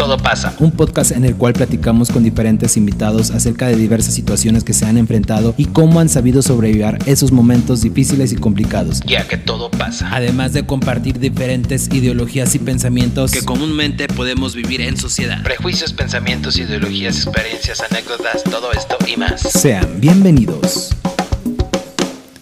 todo pasa. Un podcast en el cual platicamos con diferentes invitados acerca de diversas situaciones que se han enfrentado y cómo han sabido sobrevivir esos momentos difíciles y complicados. Ya que todo pasa. Además de compartir diferentes ideologías y pensamientos Que comúnmente podemos vivir en sociedad. Prejuicios, pensamientos, ideologías, experiencias, anécdotas, todo esto y más. sean bienvenidos.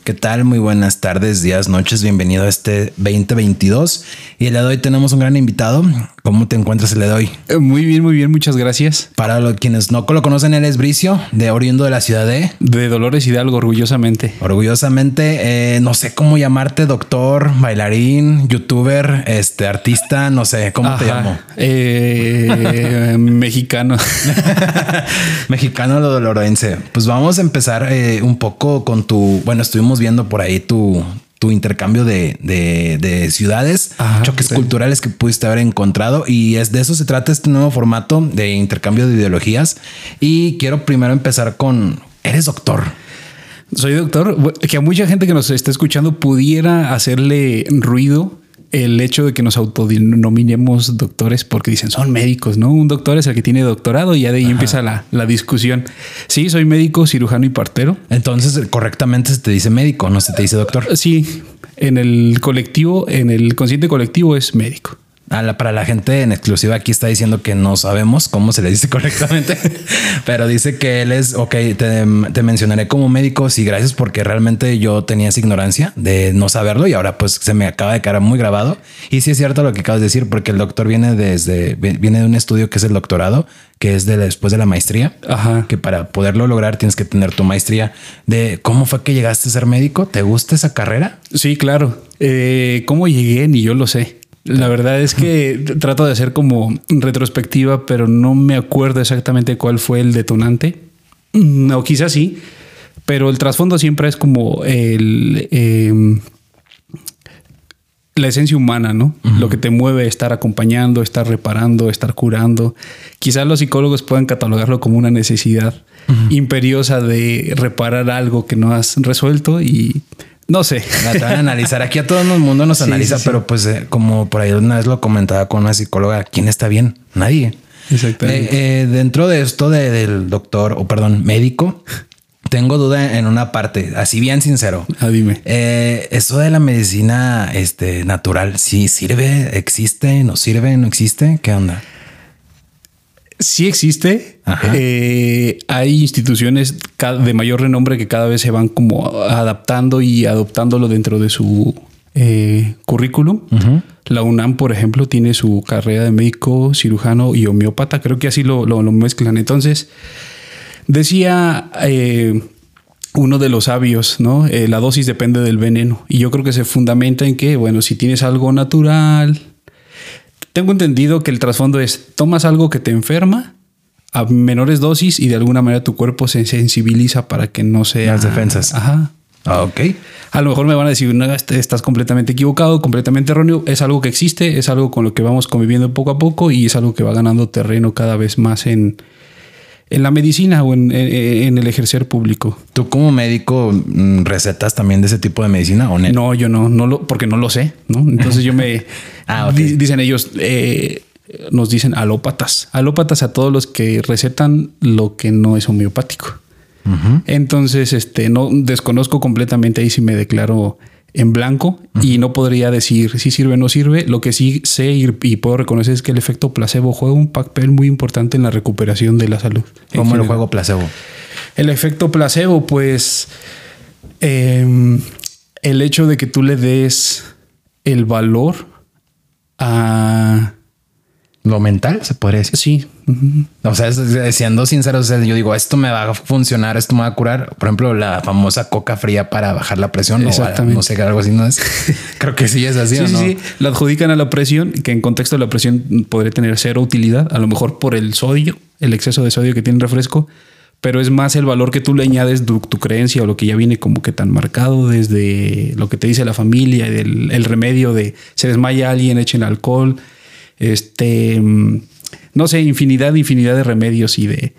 ¿Qué tal? Muy buenas tardes, días, noches. Bienvenido a este 2022. Y el día de hoy tenemos un gran invitado. ¿Cómo te encuentras el día de hoy? Eh, Muy bien, muy bien, muchas gracias. Para los quienes no lo conocen, él es Bricio, de oriundo de la ciudad de. De Dolores Hidalgo, orgullosamente. Orgullosamente, eh, no sé cómo llamarte, doctor, bailarín, youtuber, este artista, no sé cómo te llamo. Eh, mexicano. Mexicano doloroense. Pues vamos a empezar eh, un poco con tu. Bueno, estuvimos viendo por ahí tu, tu intercambio de, de- de ciudades, Ajá, choques sí. culturales que pudiste haber encontrado. Y es de eso se trata este nuevo formato de intercambio de ideologías. Y quiero primero empezar con. Eres doctor. Soy doctor. Que a mucha gente que nos está escuchando pudiera hacerle ruido el hecho de que nos autodenominemos doctores porque dicen son médicos, ¿no? Un doctor es el que tiene doctorado y ya de ahí empieza la, la discusión. Sí, soy médico, cirujano y partero. Entonces, correctamente se te dice médico, no se te dice doctor. Sí, en el colectivo, en el consciente colectivo es médico. A la- para la gente en exclusiva aquí está diciendo que no sabemos cómo se le dice correctamente, pero dice que él es, ok, te, te mencionaré como médico, sí, gracias porque realmente yo tenía esa ignorancia de no saberlo y ahora pues se me acaba de quedar muy grabado. Y sí es cierto lo que acabas de decir porque el doctor viene desde, viene de un estudio que es el doctorado, que es de después de la maestría. Ajá. Que para poderlo lograr tienes que tener tu maestría de cómo fue que llegaste a ser médico. ¿Te gusta esa carrera? Sí, claro. Eh, ¿Cómo llegué? Ni yo lo sé. La verdad es que trato de hacer como retrospectiva, pero no me acuerdo exactamente cuál fue el detonante. No, quizás sí, pero el trasfondo siempre es como el eh, la esencia humana, ¿no? Lo que te mueve estar acompañando, estar reparando, estar curando. Quizás los psicólogos puedan catalogarlo como una necesidad imperiosa de reparar algo que no has resuelto y no sé. La te van a analizar. Aquí a todo el mundo nos Sí, analiza, sí, pero pues eh, como por ahí una vez lo comentaba con una psicóloga, ¿quién está bien? Nadie. Exactamente. Eh, eh, dentro de esto de- del doctor o perdón, médico, tengo duda en una parte, así bien sincero. Ah, dime. Eh, eso de la medicina este, natural, ¿sí sirve? ¿Existe? ¿No sirve? ¿No existe? ¿Qué onda? Sí existe. Eh, hay instituciones de mayor renombre que cada vez se van como adaptando y adoptándolo dentro de su eh, currículum. La UNAM, por ejemplo, tiene su carrera de médico, cirujano y homeópata. Creo que así lo, lo- lo mezclan. Entonces, decía eh, uno de los sabios, ¿no? Eh, la dosis depende del veneno. Y yo creo que se fundamenta en que, bueno, si tienes algo natural, tengo entendido que el trasfondo es tomas algo que te enferma a menores dosis y de alguna manera tu cuerpo se sensibiliza para que no sea Las defensas. Ajá. Ah, ok. A lo mejor me van a decir, no, este- estás completamente equivocado, completamente erróneo. Es algo que existe, es algo con lo que vamos conviviendo poco a poco y es algo que va ganando terreno cada vez más en, en la medicina o en, en- en el ejercer público. ¿Tú como médico mm, recetas también de ese tipo de medicina o no? No, yo no, no lo, porque no lo sé, ¿no? Entonces yo me Ah, dicen ellos, eh, nos dicen alópatas, alópatas a todos los que recetan lo que no es homeopático. Entonces, este, no desconozco completamente ahí si me declaro en blanco y no podría decir si sirve o no sirve. Lo que sí sé y, y puedo reconocer es que el efecto placebo juega un papel muy importante en la recuperación de la salud. ¿Cómo lo juego placebo? El efecto placebo, pues em, el hecho de que tú le des el valor a... ¿Lo mental se podría decir? Sí. ujú. O sea, siendo sincero, o sea, yo digo, esto me va a funcionar, esto me va a curar. Por ejemplo, la famosa coca fría para bajar la presión. o Exactamente. no sé, algo así, ¿no es? Creo que sí es así, Sí, ¿o sí, no? sí. La adjudican a la presión, que en contexto de la presión podría tener cero utilidad, a lo mejor por el sodio, el exceso de sodio que tiene el refresco, pero es más el valor que tú le añades tu, tu creencia o lo que ya viene como que tan marcado desde lo que te dice la familia, y del el remedio de se desmaya alguien, echen alcohol, este, mm, no sé, infinidad, infinidad de remedios y de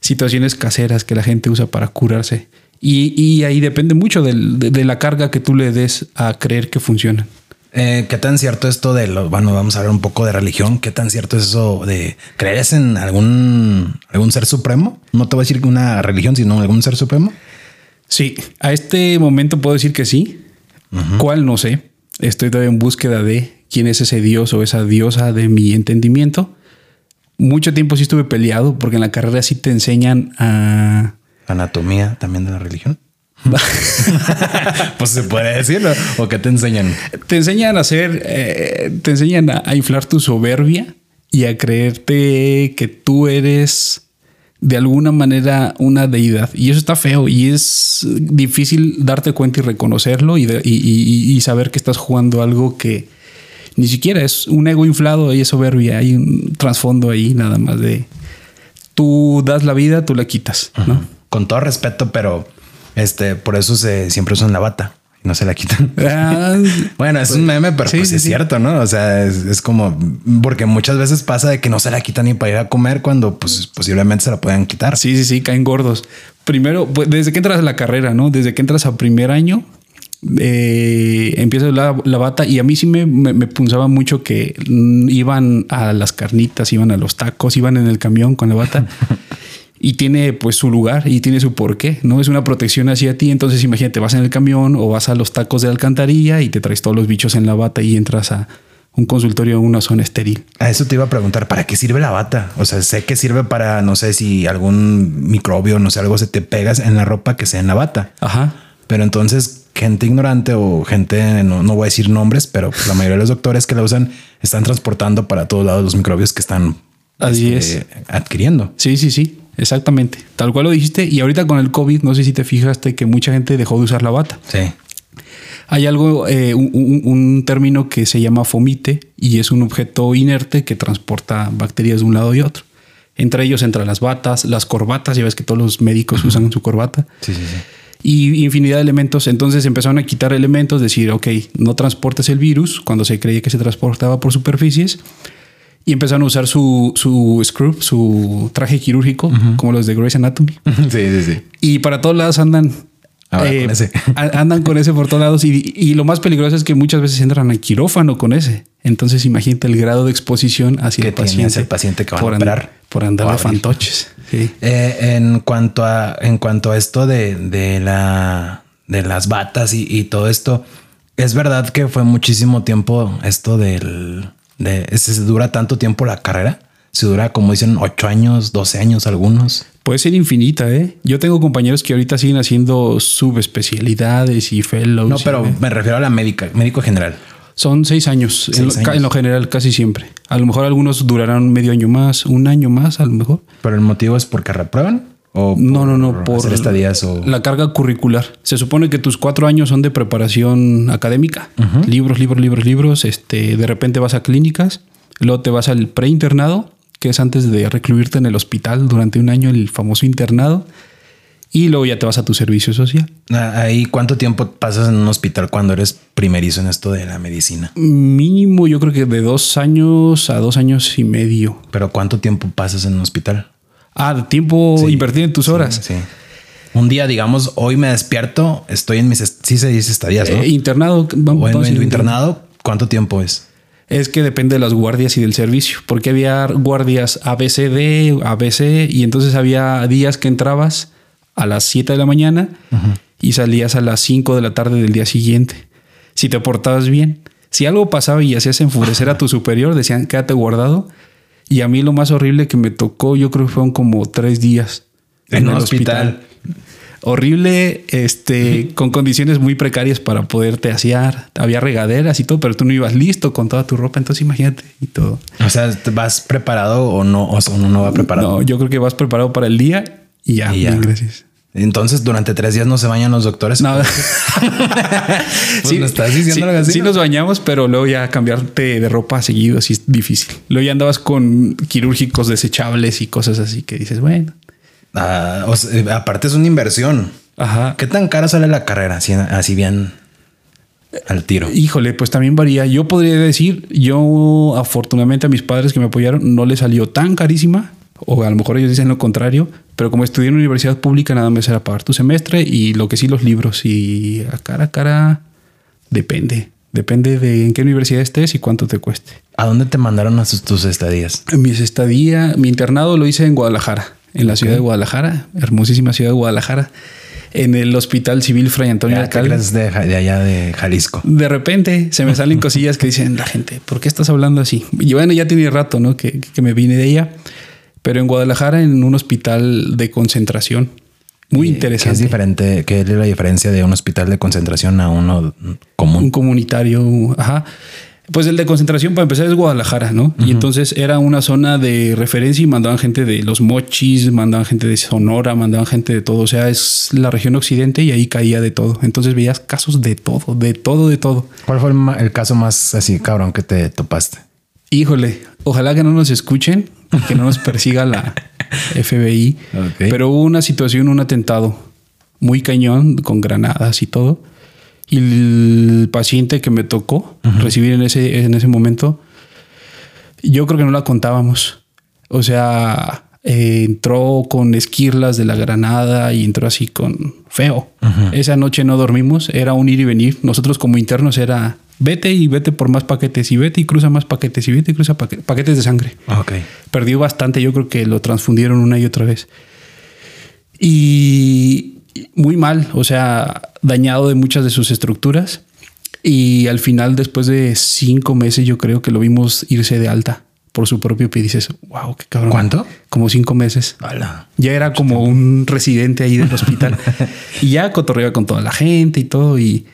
situaciones caseras que la gente usa para curarse. Y, y ahí depende mucho de, de la carga que tú le des a creer que funcionan. Eh, ¿Qué tan cierto esto de lo, bueno, vamos a hablar un poco de religión? ¿Qué tan cierto es eso de crees en algún, algún ser supremo? No te voy a decir una religión, sino algún ser supremo. Sí, a este momento puedo decir que sí. ¿Cuál? No sé. Estoy todavía en búsqueda de quién es ese dios o esa diosa de mi entendimiento. Mucho tiempo sí estuve peleado porque en la carrera sí te enseñan a... Anatomía también de la religión. pues se puede decirlo. ¿O qué te enseñan? Te enseñan a hacer, eh, te enseñan a, inflar tu soberbia y a creerte que tú eres de alguna manera una deidad. Y eso está feo y es difícil darte cuenta y reconocerlo y, y, saber que estás jugando algo que ni siquiera es un ego inflado y es soberbia. Hay un trasfondo ahí nada más de tú das la vida, tú la quitas. ¿no? Con todo respeto, pero este, por eso se siempre usan la bata y no se la quitan. Ah, bueno, es un meme, pero pues es cierto, ¿no? O sea, es, como porque muchas veces pasa de que no se la quitan ni para ir a comer cuando pues posiblemente se la puedan quitar. Sí, sí, sí, caen gordos. Primero, pues, desde que entras a la carrera, ¿no? Desde que entras a primer año, eh, empieza la, la, bata y a mí sí me, me, punzaba mucho que iban a las carnitas, iban a los tacos, iban en el camión con la bata y tiene pues su lugar y tiene su porqué, ¿no? Es una protección hacia ti, entonces imagínate, vas en el camión o vas a los tacos de alcantarilla y te traes todos los bichos en la bata y entras a un consultorio en una zona estéril. A eso te iba a preguntar, ¿para qué sirve la bata? O sea, sé que sirve para, no sé si algún microbio, no sé, algo se te pegas en la ropa que sea en la bata. Ajá. Pero entonces, gente ignorante o gente, no, voy a decir nombres, pero la mayoría de los doctores que la usan están transportando para todos lados los microbios que están Así este, es. adquiriendo. Sí, sí, sí. Exactamente, tal cual lo dijiste. Y ahorita con el COVID, no sé si te fijaste que mucha gente dejó de usar la bata. Sí. Hay algo, eh, un, término que se llama fomite y es un objeto inerte que transporta bacterias de un lado y otro. Entre ellos entran las batas, las corbatas, ya ves que todos los médicos usan su corbata. Sí, sí, sí. Y infinidad de elementos. Entonces empezaron a quitar elementos, decir, ok, no transportes el virus cuando se creía que se transportaba por superficies y empezaron a usar su, su scrub, su traje quirúrgico, como los de Grey's Anatomy. Sí, sí, sí. Y para todos lados andan. Eh, con ese. andan con ese por todos lados. Y, lo más peligroso es que muchas veces entran al quirófano con ese. Entonces imagínate el grado de exposición hacia el paciente. el paciente que va por a operar. por andar de fantoches. Eh, en cuanto a en cuanto a esto de, de la de las batas y, y todo esto, es verdad que fue muchísimo tiempo esto del de, ¿se dura tanto tiempo la carrera? Se dura, como dicen, 8 años, 12 años algunos. Puede ser infinita, ¿eh? Yo tengo compañeros que ahorita siguen haciendo subespecialidades y fellows. No, pero me refiero a la médica, médico general. Son seis años, en, lo, general, casi siempre. A lo mejor algunos durarán medio año más, un año más, a lo mejor. ¿Pero el motivo es porque reprueban? ¿O no, no, no, por estadías o... la carga curricular. Se supone que tus cuatro años son de preparación académica, libros, libros, libros, libros. Este, de repente vas a clínicas, luego te vas al preinternado, que es antes de recluirte en el hospital durante un año, el famoso internado, y luego ya te vas a tu servicio social. Ah, ahí, ¿cuánto tiempo pasas en un hospital cuando eres primerizo en esto de la medicina? Mínimo, yo creo que de dos años a dos años y medio. Pero ¿cuánto tiempo pasas en un hospital? Ah, tiempo invertido en tus horas. Sí, Un día, digamos, hoy me despierto, estoy en mis, sí se dice estadías, ¿no? Eh, internado. Vamos, o en, internado, ¿cuánto tiempo es? Es que depende de las guardias y del servicio, porque había guardias ABCD, ABC, y entonces había días que entrabas a las 7 de la mañana y salías a las 5 de la tarde del día siguiente. Si te portabas bien, si algo pasaba y hacías enfurecer a tu superior, decían quédate guardado y a mí lo más horrible que me tocó, yo creo que fueron como tres días en, el hospital. Horrible, este, con condiciones muy precarias para poderte asear. Había regaderas y todo, pero tú no ibas listo con toda tu ropa. Entonces imagínate y todo. O sea, ¿vas preparado o no? O uno no va preparado. No, yo creo que vas preparado para el día y ya. gracias. Entonces, durante tres días no se bañan los doctores. No. Pues sí, estás diciendo sí, sí nos bañamos, pero luego ya cambiarte de ropa seguido así es difícil. Luego ya andabas con quirúrgicos desechables y cosas así que dices, bueno. Ah, aparte es una inversión. Ajá. ¿Qué tan cara sale la carrera? Así, así bien al tiro. Híjole, pues también varía. Yo podría decir, yo afortunadamente a mis padres que me apoyaron no le salió tan carísima o a lo mejor ellos dicen lo contrario, pero como estudié en una universidad pública, nada más era pagar tu semestre y lo que sí los libros y a cara a cara depende. Depende de en qué universidad estés y cuánto te cueste. ¿A dónde te mandaron a tus, tus estadías? Mi estadía, mi internado lo hice en Guadalajara, en la ciudad de Guadalajara, hermosísima ciudad de Guadalajara, en el Hospital Civil Fray Antonio Ya, ¿qué Alcalde. de, de allá de Jalisco? De repente se me salen cosillas que dicen la gente, ¿por qué estás hablando así? Y bueno, ya tiene rato, ¿no? Que, que me vine de ella, pero en Guadalajara en un hospital de concentración. Muy ¿Qué es interesante. diferente? ¿Qué es la diferencia de un hospital de concentración a uno común? un comunitario, ajá. Pues el de concentración para empezar es Guadalajara, ¿no? Y entonces era una zona de referencia y mandaban gente de los mochis, mandaban gente de Sonora, mandaban gente de todo. O sea, es la región occidente y ahí caía de todo. Entonces veías casos de todo, de todo, de todo. ¿Cuál fue el caso más así, cabrón, que te topaste? Híjole, ojalá que no nos escuchen, que no nos persiga la FBI. Ok. Pero hubo una situación, un atentado muy cañón con granadas y todo. Y el paciente que me tocó recibir en ese, en ese momento, yo creo que no la contábamos. O sea, eh, entró con esquirlas de la granada y entró así con feo. Esa noche no dormimos, era un ir y venir. Nosotros como internos era vete y vete por más paquetes y vete y cruza más paquetes y vete y cruza paque- paquetes de sangre. Ok. Perdió bastante, yo creo que lo transfundieron una y otra vez. Y muy mal, o sea, dañado de muchas de sus estructuras. Y al final, después de cinco meses, yo creo que lo vimos irse de alta por su propio pie. Dices, wow, qué cabrón. ¿Cuánto? Como cinco meses. Hola. Ya era como un residente ahí del hospital. y ya cotorreaba con toda la gente y todo. Y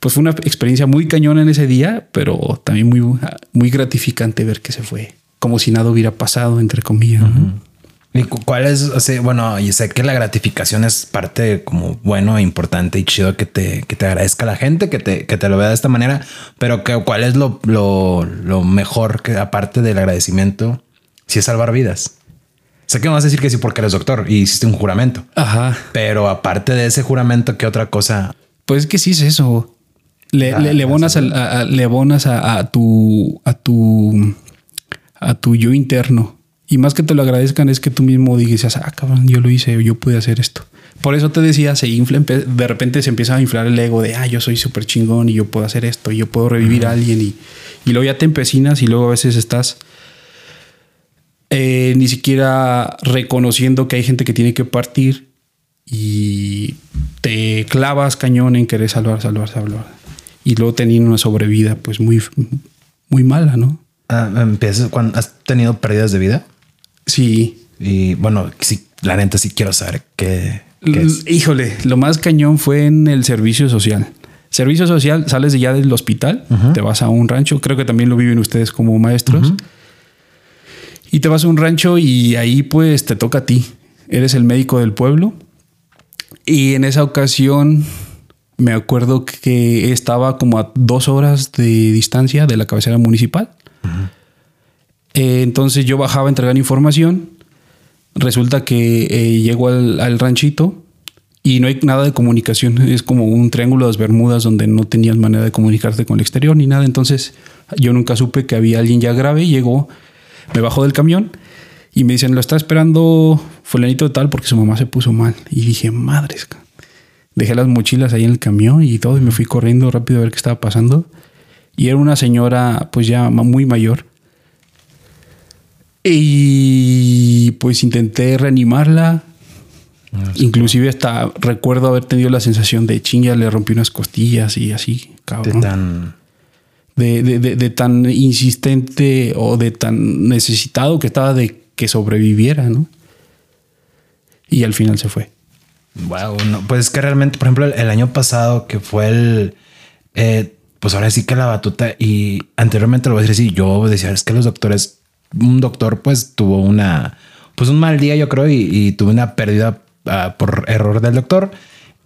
pues fue una experiencia muy cañona en ese día, pero también muy, muy gratificante ver que se fue. Como si nada hubiera pasado, entre comillas. ¿Y cu- cuál es? o sea, bueno, y sé que la gratificación es parte como bueno, e importante y chido que te, que te agradezca la gente, que te, que te lo vea de esta manera, pero que, cuál es lo, lo, lo mejor que aparte del agradecimiento, si es salvar vidas. Sé que me vas a decir que sí porque eres doctor y hiciste un juramento, Ajá. pero aparte de ese juramento, ¿qué otra cosa? Pues es que sí es eso. Le, Ah, le- le abonas, al- a, a- le abonas a, a tu a tu a tu yo interno. Y más que te lo agradezcan es que tú mismo digas, ah, cabrón, yo lo hice, yo pude hacer esto. Por eso te decía, se infla, de repente se empieza a inflar el ego de, ah, yo soy súper chingón y yo puedo hacer esto, y yo puedo revivir a alguien. Y, y luego ya te empecinas y luego a veces estás eh, ni siquiera reconociendo que hay gente que tiene que partir y te clavas cañón en querer salvar, salvar, salvar. Y luego teniendo una sobrevida pues muy, muy mala, ¿no? Ah, empiezas cuando has tenido pérdidas de vida Sí. y bueno, sí, la neta sí quiero saber qué, qué es. Híjole, lo más cañón fue en el servicio social. Servicio social, sales de ya del hospital, te vas a un rancho, creo que también lo viven ustedes como maestros. Y te vas a un rancho y ahí pues te toca a ti. Eres el médico del pueblo. Y en esa ocasión me acuerdo que estaba como a dos horas de distancia de la cabecera municipal. Eh, entonces yo bajaba a entregar información. Resulta que eh, llego al, al ranchito y no hay nada de comunicación. Es como un triángulo de las Bermudas donde no tenías manera de comunicarte con el exterior ni nada. Entonces yo nunca supe que había alguien ya grave. Llegó, me bajó del camión y me dicen, lo está esperando fulanito de tal porque su mamá se puso mal. Y dije, madres. Ca-". Dejé las mochilas ahí en el camión y todo y me fui corriendo rápido a ver qué estaba pasando. Y era una señora pues ya muy mayor. Y pues intenté reanimarla. Inclusive hasta recuerdo haber tenido la sensación de chinga, le rompí unas costillas y así, De cabrón. tan De, de- de- de tan insistente o de tan necesitado que estaba de que sobreviviera, ¿no? Y al final se fue. Wow, no, pues es que realmente, por ejemplo, el, el año pasado que fue el, eh, pues ahora sí que la batuta y anteriormente lo voy a decir así, yo decía, es que los doctores, un doctor pues tuvo una, pues un mal día yo creo y, y tuve una pérdida ah, por error del doctor.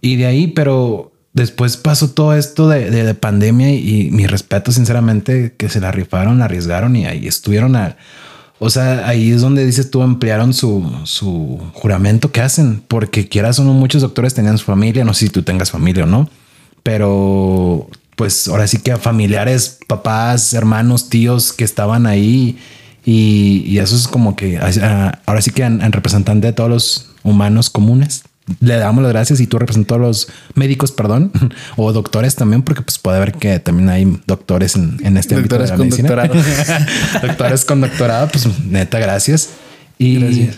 Y de ahí, pero después pasó todo esto de, de- de pandemia y, mi respeto sinceramente que se la rifaron, la arriesgaron y ahí estuvieron al... O sea, ahí es donde dices tú ampliaron su, su juramento que hacen, porque quieras o no, muchos doctores tenían su familia, no sé si tú tengas familia o no, pero pues ahora sí que familiares, papás, hermanos, tíos que estaban ahí y, eso es como que ah, ahora sí que en representante de todos los humanos comunes, le damos las gracias y tú representas a los médicos, perdón, o doctores también, porque pues puede haber que también hay doctores en, este doctores con doctorado. doctores con doctorado, pues neta, gracias. Y,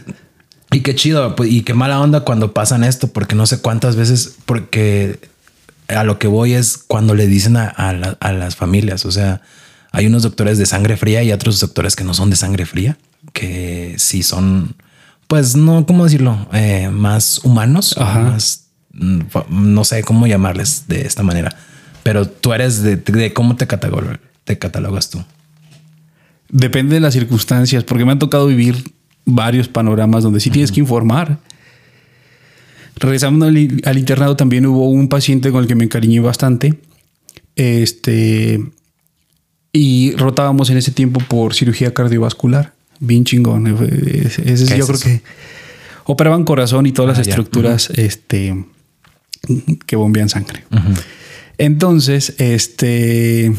y qué chido, pues, y qué mala onda cuando pasan esto, porque no sé cuántas veces, porque a lo que voy es cuando le dicen a, a las familias, o sea, hay unos doctores de sangre fría y otros doctores que no son de sangre fría, que sí son pues no, ¿cómo decirlo? Eh, más humanos, más, mm, no sé cómo llamarles de esta manera, pero tú eres de, cómo te, te catalogas tú. Depende de las circunstancias, porque me han tocado vivir varios panoramas donde sí tienes que informar. Regresando al, internado también hubo un paciente con el que me encariñé bastante. Este y rotábamos en ese tiempo por cirugía cardiovascular bien chingón. Ese, yo creo que operaban corazón y todas las ah, estructuras este, que bombean sangre. Entonces, este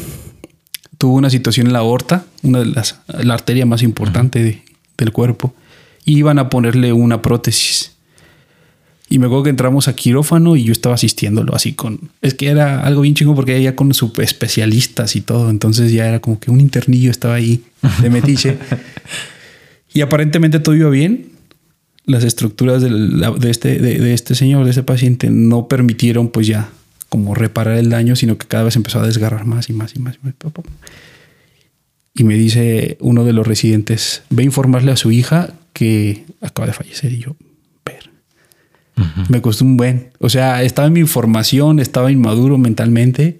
tuvo una situación en la aorta, una de las, la arteria más importante del cuerpo, y iban a ponerle una prótesis. Y me acuerdo que entramos a quirófano y yo estaba asistiéndolo así con. Es que era algo bien chingo porque ya con sus especialistas y todo. Entonces ya era como que un internillo estaba ahí de metiche. y aparentemente todo iba bien. Las estructuras de, este, de, este señor, de este paciente, no permitieron pues ya como reparar el daño, sino que cada vez empezó a desgarrar más y más y más. Y, más. y me dice uno de los residentes, ve a informarle a su hija que acaba de fallecer. Y yo, me costó un buen. O sea, estaba en mi formación, estaba inmaduro mentalmente.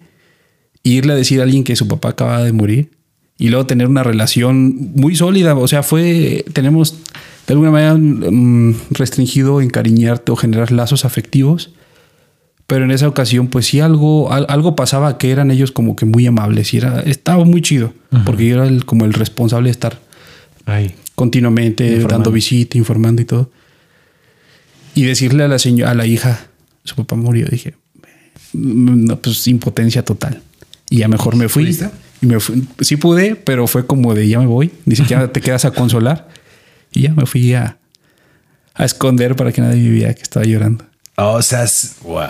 irle a decir a alguien que su papá acaba de morir y luego tener una relación muy sólida. O sea, fue, tenemos de alguna manera mm, restringido encariñarte o generar lazos afectivos. Pero en esa ocasión, pues sí, algo, algo pasaba que eran ellos como que muy amables y era, estaba muy chido, porque yo era como el responsable de estar Ahí. continuamente dando visita, informando y todo y decirle a la señora, a la hija, su papá murió, dije, no, pues impotencia total. Y ya mejor me fui. Y me fui. Sí pude, pero fue como de ya me voy, ni siquiera te quedas a consolar. Y ya me fui a, a esconder para que nadie viera que estaba llorando. O sea,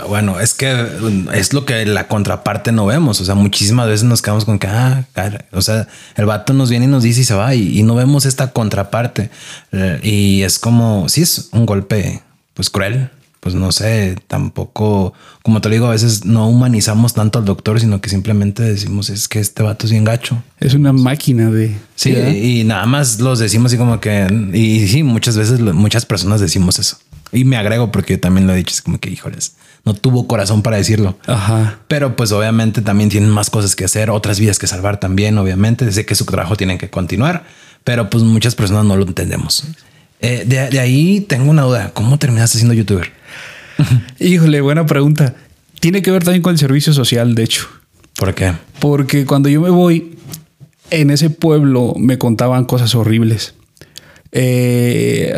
bueno, es que es lo que la contraparte no vemos. O sea, muchísimas veces nos quedamos con que, ah, o sea, el vato nos viene y nos dice y se va y, y no vemos esta contraparte. Eh, y es como, sí, es un golpe pues cruel. Pues no sé, tampoco, como te digo, a veces no humanizamos tanto al doctor, sino que simplemente decimos es que este vato es bien gacho. Es una máquina de. Sí, y nada más los decimos así como que, y sí, muchas veces muchas personas decimos eso. Y me agrego porque yo también lo he dicho, es como que, híjoles, no tuvo corazón para decirlo. Ajá. Pero pues obviamente también tienen más cosas que hacer, otras vidas que salvar también, obviamente. Sé que su trabajo tiene que continuar, pero pues muchas personas no lo entendemos. Eh, de, ahí tengo una duda. ¿Cómo terminaste siendo youtuber? Híjole, buena pregunta. Tiene que ver también con el servicio social, de hecho. ¿Por qué? Porque cuando yo me voy, en ese pueblo me contaban cosas horribles. Eh,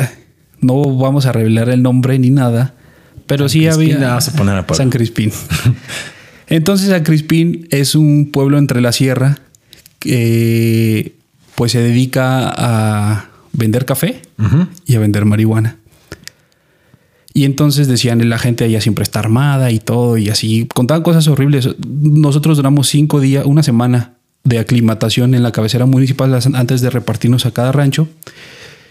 no vamos a revelar el nombre ni nada, pero sí había a poner a San Crispín. Entonces San Crispín es un pueblo entre la sierra que pues se dedica a vender café y a vender marihuana. Y entonces decían, la gente allá siempre está armada y todo, y así contaban cosas horribles. Nosotros duramos cinco días, una semana de aclimatación en la cabecera municipal antes de repartirnos a cada rancho.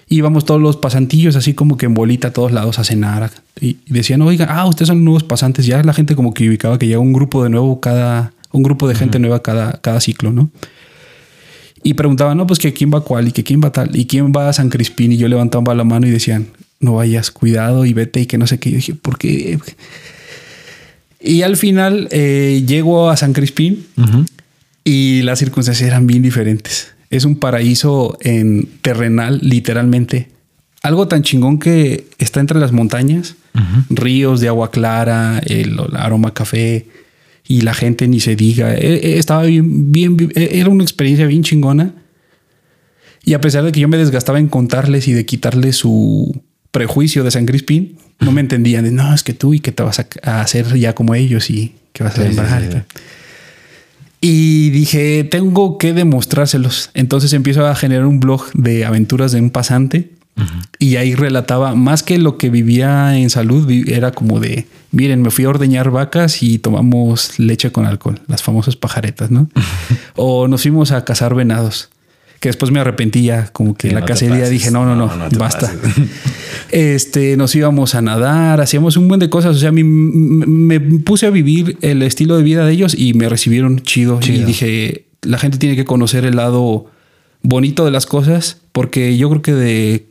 Íbamos todos los pasantillos así como que en bolita a todos lados a cenar. Y decían, oigan, ah, ustedes son nuevos pasantes. Ya la gente como que ubicaba que llega un grupo de nuevo cada, un grupo de gente nueva cada, cada ciclo, ¿no? Y preguntaban, no, pues que quién va cuál y que quién va tal y quién va a San Crispín. Y yo levantaba la mano y decían, no vayas, cuidado y vete y que no sé qué. Y yo dije, ¿por qué? Y al final eh, llego a San Crispín y las circunstancias eran bien diferentes. Es un paraíso en terrenal, literalmente. Algo tan chingón que está entre las montañas, ríos de agua clara, el, el aroma café, y la gente ni se diga. E, e, estaba bien, bien, e, era una experiencia bien chingona. Y a pesar de que yo me desgastaba en contarles y de quitarles su prejuicio de San Crispín, no me entendían de no, es que tú y que te vas a, hacer ya como ellos y que vas a sí, Y dije, tengo que demostrárselos. Entonces empiezo a generar un blog de aventuras de un pasante Y ahí relataba, más que lo que vivía en salud, era como de, miren, me fui a ordeñar vacas y tomamos leche con alcohol, las famosas pajaretas, ¿no? o nos fuimos a cazar venados, que después me arrepentí ya, como que la no cacería dije, no, no, no, No, no te basta. Este, nos íbamos a nadar, hacíamos un buen de cosas. O sea, a mí m- me puse a vivir el estilo de vida de ellos y me recibieron chido. Y Chido. dije, la gente tiene que conocer el lado bonito de las cosas, porque yo creo que de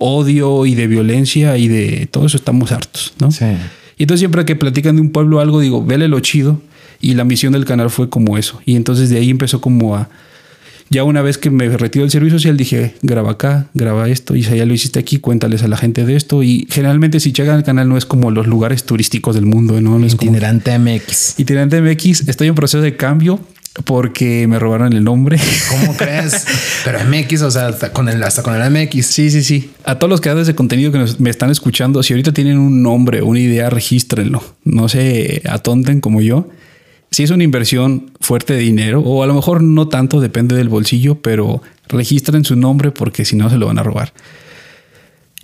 odio y de violencia y de todo eso estamos hartos, ¿no? Sí. Y entonces siempre que platican de un pueblo algo, digo, vele lo chido. Y la misión del canal fue como eso. Y entonces de ahí empezó como a... Ya una vez que me retiró del servicio social, dije, graba acá, graba esto. Y si ya lo hiciste aquí, cuéntales a la gente de esto. Y generalmente si llegan al canal no es como los lugares turísticos del mundo, ¿no? No es como- Itinerante MX. Itinerante MX, estoy en proceso de cambio porque me robaron el nombre. ¿Cómo crees? Pero MX, o sea, hasta con el, hasta con el MX. Sí, sí, sí. A todos los creadores de contenido que nos- me están escuchando, si ahorita tienen un nombre, una idea, regístrenlo. No se atonten como yo. Si es una inversión fuerte de dinero, o a lo mejor no tanto, depende del bolsillo, pero registren su nombre porque si no se lo van a robar.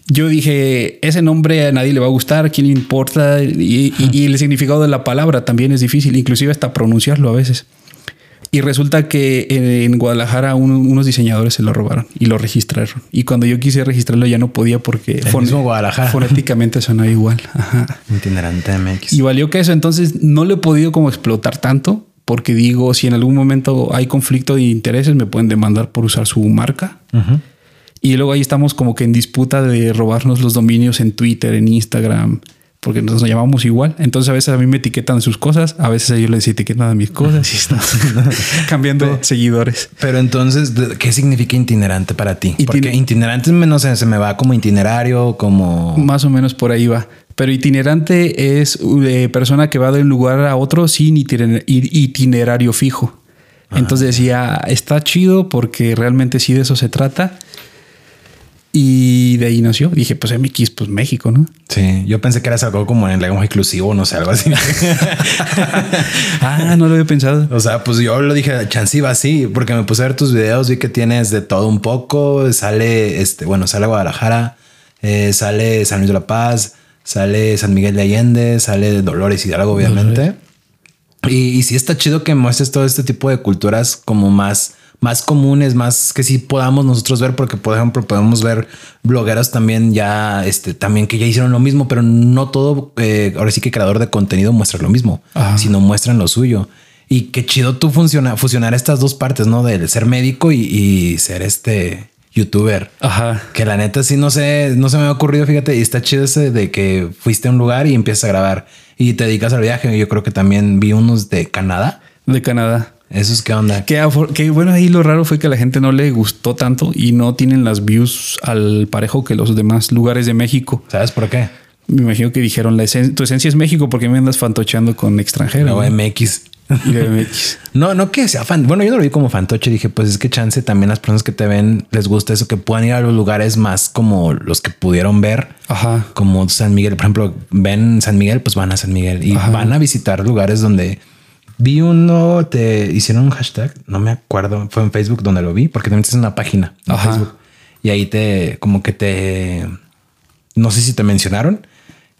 Yo dije, ese nombre a nadie le va a gustar, ¿quién le importa? Y, y- y el significado de la palabra también es difícil, inclusive hasta pronunciarlo a veces. Y resulta que en Guadalajara un- unos diseñadores se lo robaron y lo registraron. Y cuando yo quise registrarlo ya no podía porque El mismo Guadalajara. fonéticamente sonaba igual. Ajá. Itinerante MX. Y valió que eso. Entonces no lo he podido como explotar tanto porque digo, si en algún momento hay conflicto de intereses, me pueden demandar por usar su marca. Y luego ahí estamos como que en disputa de robarnos los dominios en Twitter, en Instagram, porque nos llamamos igual. Entonces a veces a mí me etiquetan sus cosas, a veces ellos les etiquetan a mis cosas y está cambiando seguidores. Pero entonces, ¿de- ¿qué significa itinerante para ti? Itiner- Porque itinerante no sé, se me va como itinerario, como Más o menos por ahí va. Pero itinerante es eh, persona que va de un lugar a otro sin itiner- itinerario fijo. Entonces decía, está chido porque realmente sí de eso se trata. Y de ahí nació. Dije, pues MX, pues México, ¿no? Sí, yo pensé que era algo como en el lenguaje inclusivo, no sé, algo así. Ah, no lo había pensado. o sea, pues yo lo dije, chance iba así, porque me puse a ver tus videos, vi que tienes de todo un poco, sale, este, bueno, sale Guadalajara, eh, sale San Luis de la Paz, sale San Miguel de Allende, sale Dolores Hidalgo, obviamente. Y, y sí está chido que muestres todo este tipo de culturas como más, más comunes, más que sí podamos nosotros ver, porque por ejemplo podemos ver blogueros también ya, este, también que ya hicieron lo mismo, pero no todo, eh, ahora sí que creador de contenido muestra lo mismo, Ajá. sino muestran lo suyo. Y qué chido tú funciona, fusionar estas dos partes, ¿no? Del ser médico y, y ser este youtuber. Ajá. Que la neta sí no sé, no se me ha ocurrido, fíjate, y está chido ese de que fuiste a un lugar y empiezas a grabar y te dedicas al viaje. Yo creo que también vi unos de Canadá. De Canadá. Esos qué onda. Que, que bueno, ahí lo raro fue que a la gente no le gustó tanto y no tienen las views al parejo que los demás lugares de México. ¿Sabes por qué? Me imagino que dijeron, la esen- tu esencia es México porque me andas fantocheando con extranjeros. Luego ¿no? MX. No, no que sea fan. Bueno, yo no lo vi como fantoche. Dije, pues es que chance también las personas que te ven les gusta eso, que puedan ir a los lugares más como los que pudieron ver. Ajá. Como San Miguel, por ejemplo, ven San Miguel, pues van a San Miguel y Ajá. van a visitar lugares donde vi uno, te hicieron un hashtag, no me acuerdo, fue en Facebook donde lo vi, porque también es una página en Ajá. Facebook y ahí te, como que te, no sé si te mencionaron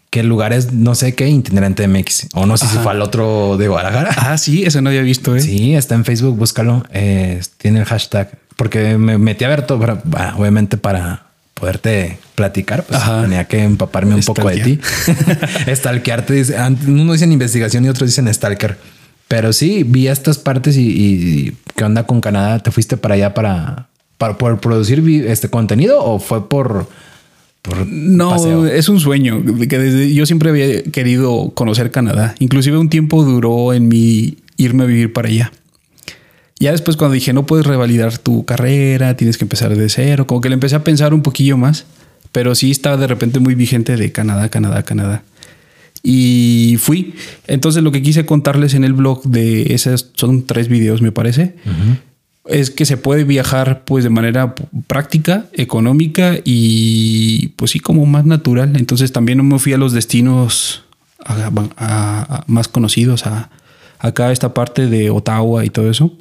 que el lugar es no sé qué itinerante MX o no sé si fue al otro de Guadalajara. Ah, sí, eso no había visto, ¿eh? Sí, está en Facebook, búscalo. Eh, tiene el hashtag porque me metí a ver todo, para- bah, obviamente para poderte platicar, pues Ajá. tenía que empaparme un poco de ti. Stalkearte, dice, an- uno dicen investigación y otros dicen stalker. Pero sí, vi estas partes y, y qué onda con Canadá. ¿Te fuiste para allá para, para por producir este contenido o fue por, por No, paseo? es un sueño que desde yo siempre había querido conocer Canadá. Inclusive un tiempo duró en mi irme a vivir para allá. Ya después cuando dije no puedes revalidar tu carrera, tienes que empezar de cero, como que le empecé a pensar un poquillo más, pero sí estaba de repente muy vigente de Canadá, Canadá, Canadá. Y fui. Entonces lo que quise contarles en el blog de esos son tres videos me parece. Es que se puede viajar pues de manera práctica, económica y pues sí como más natural. Entonces también no me fui a los destinos a- a- a- más conocidos, a acá esta parte de Ottawa y todo eso,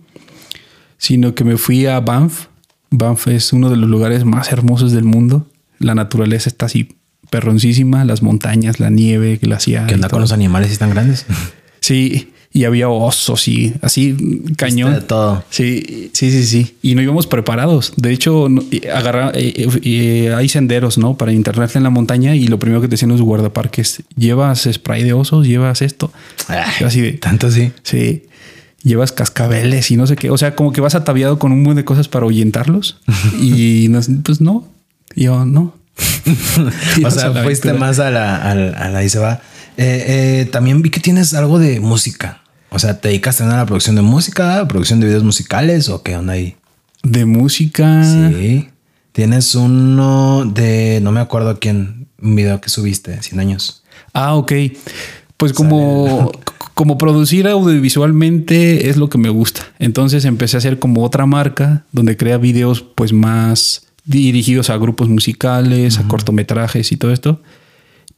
sino que me fui a Banff. Banff es uno de los lugares más hermosos del mundo. La naturaleza está así perroncísima, las montañas, la nieve, glaciar. Que anda con los animales y tan grandes. Sí, y había osos y así cañón. de todo. Sí, sí, sí, sí. Y no íbamos preparados. De hecho, agarra, eh, eh, eh, hay senderos, ¿no? Para internarte en la montaña y lo primero que te decían los guardaparques, llevas spray de osos, llevas esto. Ay, Así de, tanto sí. sí, llevas cascabeles y no sé qué. O sea, como que vas ataviado con un montón de cosas para ahuyentarlos. y nos- pues no, yo no. O sea, fuiste más a la, a la, a la ahí se va. Eh, eh, también vi que tienes algo de música. O sea, ¿te dedicas también a la producción de música, a producción de videos musicales o qué onda ahí? De música. Sí. Tienes uno de, no me acuerdo quién, un video que subiste, 100 años. Ah, ok. Pues como, como producir audiovisualmente es lo que me gusta. Entonces empecé a hacer como otra marca donde crea videos pues más dirigidos a grupos musicales, a cortometrajes y todo esto.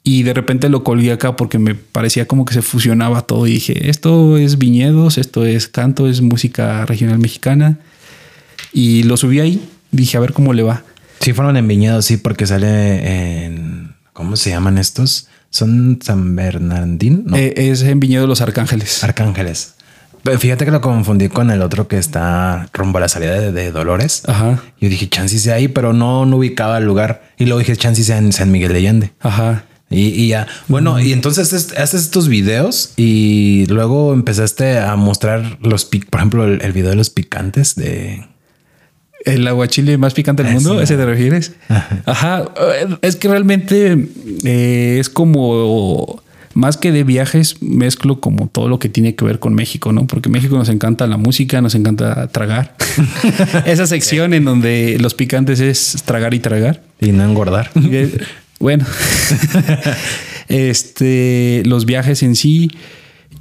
Y de repente lo colgué acá porque me parecía como que se fusionaba todo y dije, esto es viñedos, esto es canto, es música regional mexicana. Y lo subí ahí, dije a ver cómo le va. Sí, fueron en viñedos, sí, porque sale en, ¿cómo se llaman estos? Son San Bernardín, ¿no? Eh, es en Viñedo de los Arcángeles. Arcángeles. Fíjate que lo confundí con el otro que está rumbo a la salida de, de Dolores. Ajá, Yo dije, chance sea ahí, pero no, no ubicaba el lugar. Y luego dije, chance sea en San Miguel de Allende. ajá. Y, y ya, bueno, y entonces haces, estos videos y luego empezaste a mostrar los, pic- por ejemplo, el, el video de los picantes de... El aguachile más picante del mundo, Eso. ¿ese te refieres? Ajá. Es que realmente eh, es como más que de viajes, mezclo como todo lo que tiene que ver con México, ¿no? Porque en México nos encanta la música, nos encanta tragar. Esa sección en donde los picantes es tragar y tragar. Y no engordar. Eh, Bueno, este, los viajes en sí,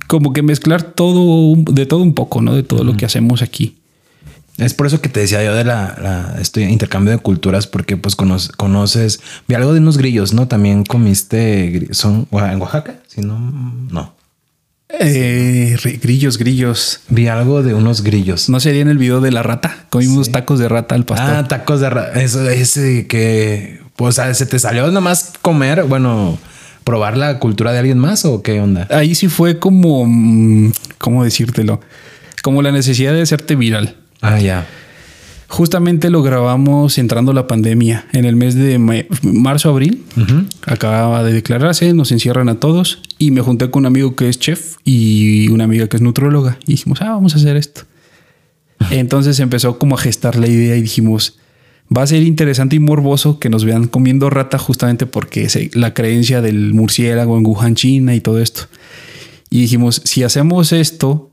como que mezclar todo, de todo un poco, ¿no? De todo lo que hacemos aquí. Es por eso que te decía yo de la, la- este intercambio de culturas, porque pues cono- conoces, vi algo de unos grillos, ¿no? También comiste, son en Oaxaca, si no, no. Eh, grillos, grillos. Vi algo de unos grillos. No sería en el video de la rata. Comimos tacos de rata al pastor. Ah, tacos de ra- eso, ese que, pues, ah, se te salió nomás comer, bueno, probar la cultura de alguien más o qué onda. Ahí sí fue como, mm, ¿cómo decírtelo? Como la necesidad de hacerte viral. Ah, ya. Justamente lo grabamos entrando la pandemia en el mes de ma- marzo, abril. Acababa de declararse, nos encierran a todos y me junté con un amigo que es chef y una amiga que es nutróloga y dijimos, ah, vamos a hacer esto. Entonces empezó como a gestar la idea y dijimos, va a ser interesante y morboso que nos vean comiendo rata justamente porque es la creencia del murciélago en Wuhan, China y todo esto. Y dijimos, si hacemos esto,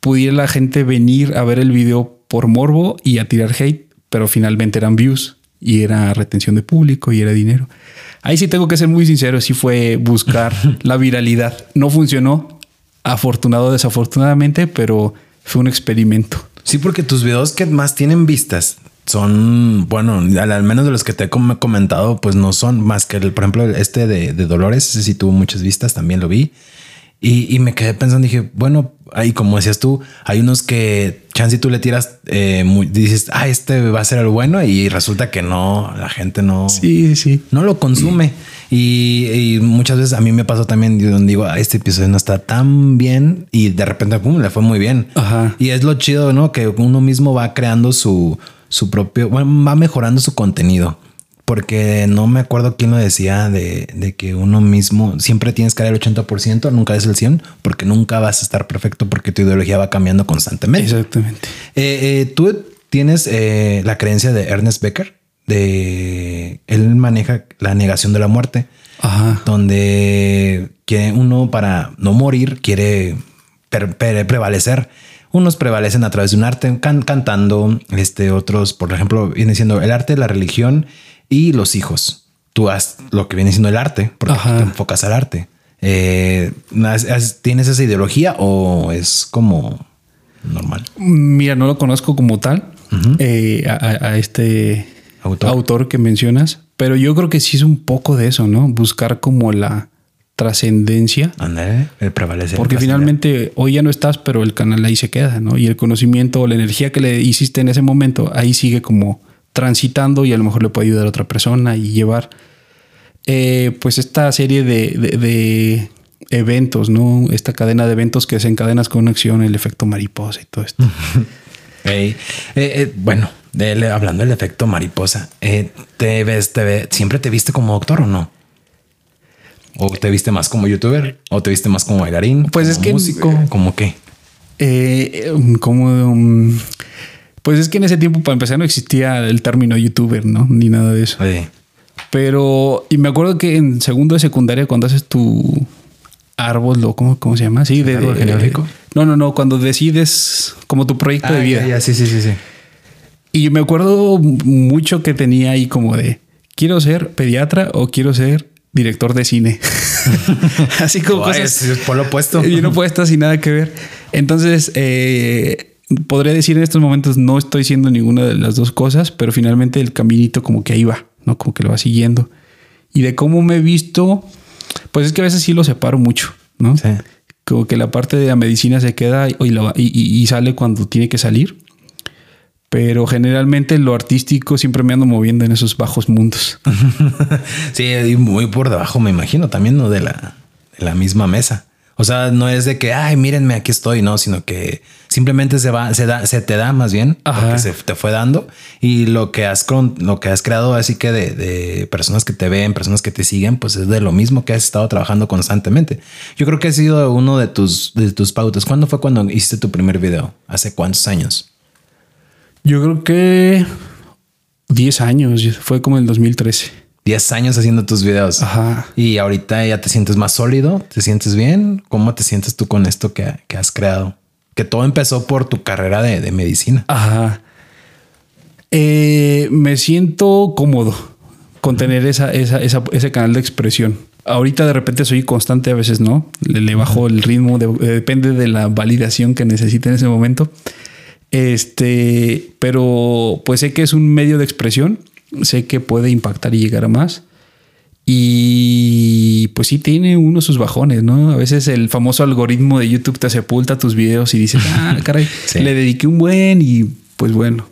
pudiera la gente venir a ver el video por morbo y a tirar hate, pero finalmente eran views y era retención de público y era dinero. Ahí sí tengo que ser muy sincero, sí fue buscar la viralidad. No funcionó, afortunado o desafortunadamente, pero fue un experimento. Sí, porque tus videos que más tienen vistas son, bueno, al, menos de los que te he com- comentado, pues no son más que el, por ejemplo, este de, de Dolores, ese sí tuvo muchas vistas, también lo vi. Y, y me quedé pensando, dije, bueno, ahí como decías tú, hay unos que chance y tú le tiras, eh, muy- dices, ah, este va a ser el bueno y resulta que no, la gente no, Sí, sí. no lo consume. Y, y muchas veces a mí me pasó también donde digo, "Ah, este episodio no está tan bien y de repente pum, le fue muy bien. Ajá. Y es lo chido, ¿no? Que uno mismo va creando su, su propio, bueno, va mejorando su contenido. Porque no me acuerdo quién lo decía de, de que uno mismo siempre tienes que dar el 80%, nunca es el 100%, porque nunca vas a estar perfecto porque tu ideología va cambiando constantemente. Exactamente. Eh, eh, Tú tienes eh, la creencia de Ernest Becker, de él maneja la negación de la muerte, Ajá. donde quiere uno para no morir quiere prevalecer. Unos prevalecen a través de un arte, can- cantando, este, otros, por ejemplo, viene siendo el arte, la religión y los hijos. Tú haz lo que viene siendo el arte, porque Ajá. te enfocas al arte. Eh, ¿has- has- ¿Tienes esa ideología o es como normal? Mira, no lo conozco como tal, eh, a, este Autor. autor. que mencionas, pero yo creo que sí es un poco de eso, ¿no? Buscar como la trascendencia, el prevalecer. porque finalmente hoy ya no estás, pero el canal ahí se queda, ¿no? Y el conocimiento o la energía que le hiciste en ese momento, ahí sigue como transitando y a lo mejor le puede ayudar a otra persona y llevar eh, pues esta serie de, de, eventos, ¿no? Esta cadena de eventos que se encadenas con una acción, el efecto mariposa y todo esto. Eh, eh, bueno, hablando del efecto mariposa, ¿te ves, te ve, siempre te viste como doctor o no? ¿O te viste más como youtuber? ¿O te viste más como bailarín? Pues es que músico, como qué? como um, pues es que en ese tiempo para empezar no existía el término youtuber, ¿no? Ni nada de eso. Pero, y me acuerdo que en segundo de secundaria, cuando haces tu árbol, ¿cómo, cómo se llama? Sí, de, ¿Árbol genealógico? no, no, no, cuando decides como tu proyecto de ah, vida. sí, sí, sí, sí. Y me acuerdo mucho que tenía ahí como de, quiero ser pediatra o quiero ser director de cine. Así como cosas. Es por lo opuesto. Y no puesto sin nada que ver. Entonces, eh, podría decir en estos momentos no estoy siendo ninguna de las dos cosas, pero finalmente el caminito como que ahí va. ¿no? Como que lo va siguiendo. Y de cómo me he visto, pues es que a veces sí lo separo mucho, ¿no? Sí. Como que la parte de la medicina se queda y, y, sale cuando tiene que salir. Pero generalmente lo artístico siempre me ando moviendo en esos bajos mundos. sí, muy por debajo, me imagino, también, ¿no? De la, de la misma mesa. O sea, no es de que, ay, mírenme, aquí estoy, no, sino que simplemente se va, se da, se te da más bien, porque se te fue dando y lo que has, lo que has creado así que de, personas que te ven, personas que te siguen, pues es de lo mismo que has estado trabajando constantemente. Yo creo que ha sido uno de tus, de tus pautas. ¿Cuándo fue cuando hiciste tu primer video? ¿Hace cuántos años? Yo creo que 10 años, fue como el 2013. 10 años haciendo tus videos. Ajá. Y ahorita ya te sientes más sólido, te sientes bien. ¿Cómo te sientes tú con esto que, has creado? Que todo empezó por tu carrera de, medicina. Ajá. Eh, me siento cómodo con tener esa, ese canal de expresión. Ahorita de repente soy constante, a veces no. Le, bajo el ritmo, depende de la validación que necesite en ese momento. Este, pero pues sé que es un medio de expresión sé que puede impactar y llegar a más. Y pues sí tiene uno sus bajones, ¿no? A veces el famoso algoritmo de YouTube te sepulta tus videos y dices, ah, caray, le dediqué un buen y pues bueno.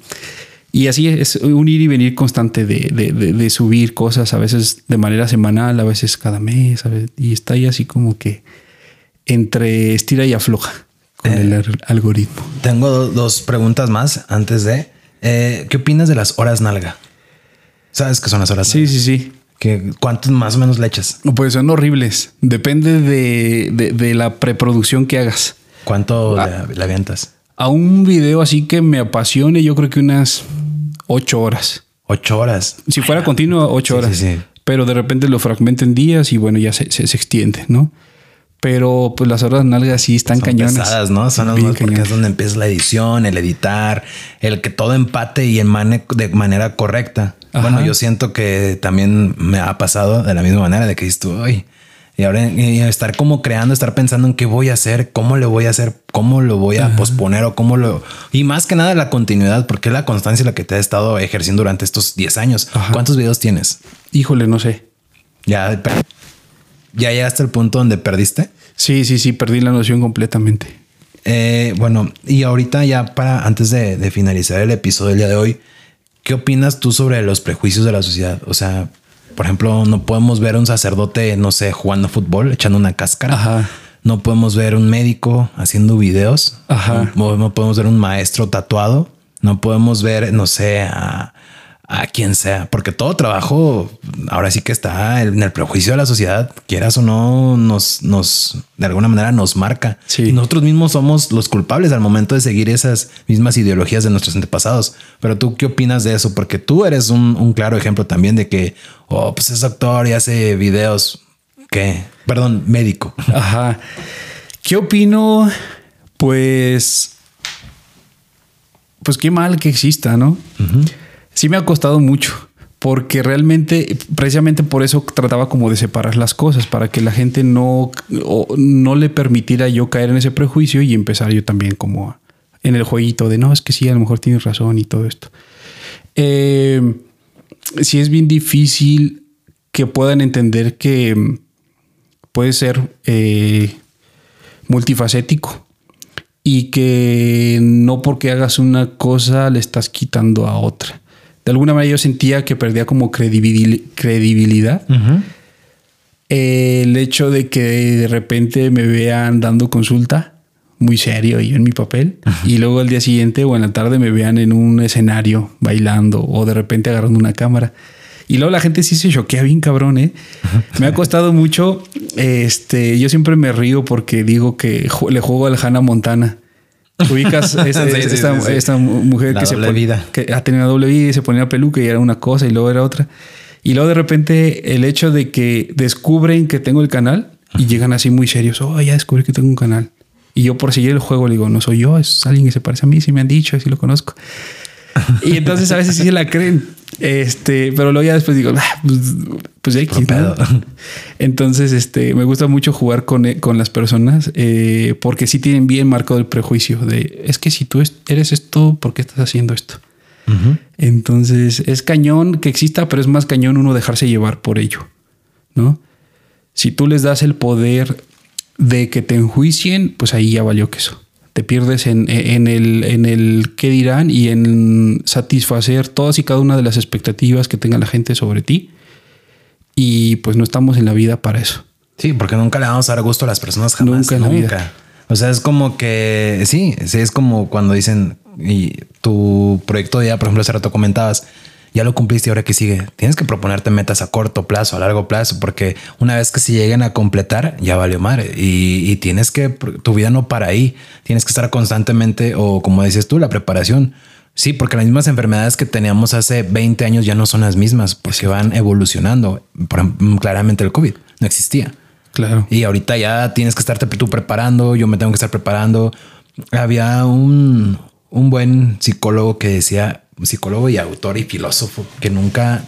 Y así es un ir y venir constante de, subir cosas, a veces de manera semanal, a veces cada mes, y está ahí así como que entre estira y afloja con el eh, algoritmo. Tengo dos preguntas más antes de... Eh, ¿Qué opinas de las horas nalga? ¿Sabes qué son las horas? Sí, sí, sí. ¿Qué, ¿Cuántos más o menos le echas? Pues son horribles. Depende de, la preproducción que hagas. ¿Cuánto ah. le, avientas? A un video así que me apasione, yo creo que unas ocho horas. Ocho horas. Si fuera continuo, ocho horas. Sí, sí. Pero de repente lo fragmento en días y bueno, ya se, se, extiende, ¿no? Pero pues las horas nalgas sí están Son cañones. Pesadas, ¿no? Son las más porque es donde empieza la edición, el editar, el que todo empate y emane de manera correcta. Bueno, yo siento que también me ha pasado de la misma manera de que estoy y ahora estar como creando, estar pensando en qué voy a hacer, cómo le voy a hacer, cómo lo voy a posponer o cómo lo... Y más que nada la continuidad, porque es la constancia la que te ha estado ejerciendo durante estos 10 años. ¿Cuántos videos tienes? Híjole, no sé. Ya, ya llegaste al punto donde perdiste. Sí, sí, sí, perdí la noción completamente. Eh, bueno, y ahorita ya para antes de, de finalizar el episodio del día de hoy, ¿Qué opinas tú sobre los prejuicios de la sociedad? O sea, por ejemplo, no podemos ver a un sacerdote, no sé, jugando fútbol, echando una cáscara. No podemos ver un médico haciendo videos. Ajá. no podemos ver un maestro tatuado. No podemos ver, no sé, a, a quien sea, porque todo trabajo ahora sí que está en el prejuicio de la sociedad, quieras o no, nos, nos de alguna manera nos marca. Y nosotros mismos somos los culpables al momento de seguir esas mismas ideologías de nuestros antepasados. Pero tú, ¿qué opinas de eso? Porque tú eres un, claro ejemplo también de que, oh, pues es actor y hace videos que, perdón, médico. Ajá. ¿Qué opino? Pues, pues qué mal que exista, ¿no? Sí me ha costado mucho, porque realmente, precisamente por eso trataba como de separar las cosas, para que la gente no, no le permitiera yo caer en ese prejuicio y empezar yo también como en el jueguito de no, es que sí, a lo mejor tienes razón y todo esto. Eh, sí es bien difícil que puedan entender que puede ser eh, multifacético y que no porque hagas una cosa le estás quitando a otra de alguna manera yo sentía que perdía como credibil- credibilidad. El hecho de que de repente me vean dando consulta muy serio y yo en mi papel y luego al día siguiente o en la tarde me vean en un escenario bailando o de repente agarrando una cámara. Y luego la gente sí se choquea bien cabrón, ¿eh? Me ha costado mucho. Este, yo siempre me río porque digo que le juego al Hannah Montana. Ubicas Sí, sí, esta, sí, sí. esta mujer La que se doble pone- vida. que ha tenido una doble vida y se ponía peluca y era una cosa y luego era otra. Y luego de repente el hecho de que descubren que tengo el canal y llegan así muy serios. Oh, ya descubrí que tengo un canal. Y yo por seguir el juego le digo, no soy yo, es alguien que se parece a mí, si me han dicho, si lo conozco. Y entonces a veces sí se la creen. Este, pero luego ya después digo, "Ah, pues, pues X, ¿no?". Entonces, este, me gusta mucho jugar con, con las personas eh, porque sí tienen bien marcado el prejuicio de es que si tú es- eres esto, ¿por qué estás haciendo esto? Entonces es cañón que exista, pero es más cañón uno dejarse llevar por ello, ¿no? Si tú les das el poder de que te enjuicien, pues ahí ya valió queso. Te pierdes en, en el, en el qué dirán y en satisfacer todas y cada una de las expectativas que tenga la gente sobre ti. Y pues no estamos en la vida para eso. Sí, porque nunca le vamos a dar gusto a las personas jamás. Nunca en la Nunca. vida. O sea, es como que sí, sí, es como cuando dicen y tu proyecto de ya, por ejemplo, hace rato comentabas, ya lo cumpliste y ahora que sigue. Tienes que proponerte metas a corto plazo, a largo plazo, porque una vez que se lleguen a completar, ya valió madre y, y tienes que tu vida no para ahí. Tienes que estar constantemente, o como dices tú, la preparación. Sí, porque las mismas enfermedades que teníamos hace 20 años ya no son las mismas, porque van evolucionando. Por ejemplo, claramente el COVID no existía. Claro. Y ahorita ya tienes que estarte tú preparando, yo me tengo que estar preparando. Había un, un buen psicólogo que decía, psicólogo y autor y filósofo, que nunca,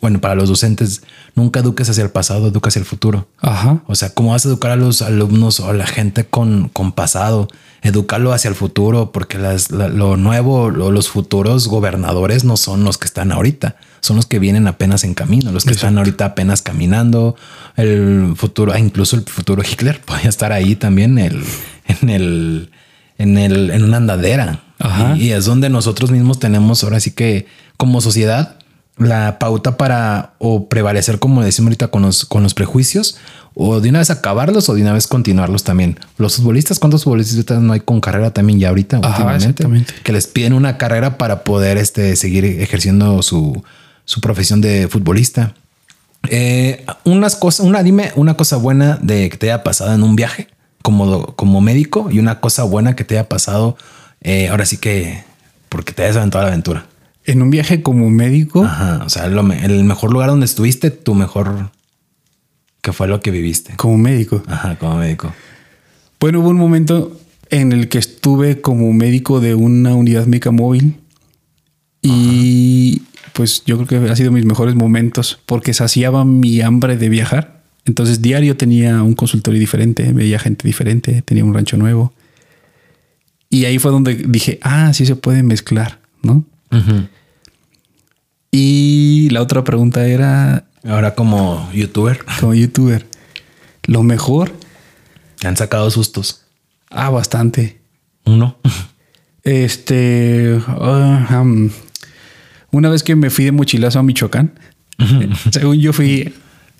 bueno, para los docentes, nunca eduques hacia el pasado, educa hacia el futuro. Ajá. O sea, ¿cómo vas a educar a los alumnos o a la gente con, con pasado? Educarlo hacia el futuro, porque las, la- lo nuevo, lo- los futuros gobernadores no son los que están ahorita, son los que vienen apenas en camino, los que están ahorita apenas caminando. El futuro, ah, incluso el futuro Hitler podría estar ahí también el, en el, en el, en una andadera. Ajá. Y, y es donde nosotros mismos tenemos ahora sí que como sociedad la pauta para o prevalecer, como decimos ahorita, con los, con los prejuicios o de una vez acabarlos o de una vez continuarlos también. Los futbolistas, ¿cuántos futbolistas no hay con carrera también ya ahorita? Ajá, últimamente? exactamente. Que les piden una carrera para poder este, seguir ejerciendo su, su profesión de futbolista. Eh, unas cosas, una, dime una cosa buena de que te haya pasado en un viaje como, como médico y una cosa buena que te haya pasado eh, ahora sí que porque te hayas aventado a la aventura. En un viaje como médico, Ajá. O sea, lo el mejor lugar donde estuviste, tu mejor, que fue lo que viviste. como médico. Ajá, como médico. Bueno, hubo un momento en el que estuve como médico de una unidad médica móvil y pues yo creo que ha sido mis mejores momentos porque saciaba mi hambre de viajar. Entonces diario tenía un consultorio diferente, veía gente diferente, tenía un rancho nuevo. Y ahí fue donde dije, ah, sí se puede mezclar, ¿no? Y la otra pregunta era, Ahora como youtuber, como youtuber, lo mejor, te han sacado sustos. ah, bastante. Uno. Este. ah, um, una vez que me fui de mochilazo a Michoacán, según yo fui.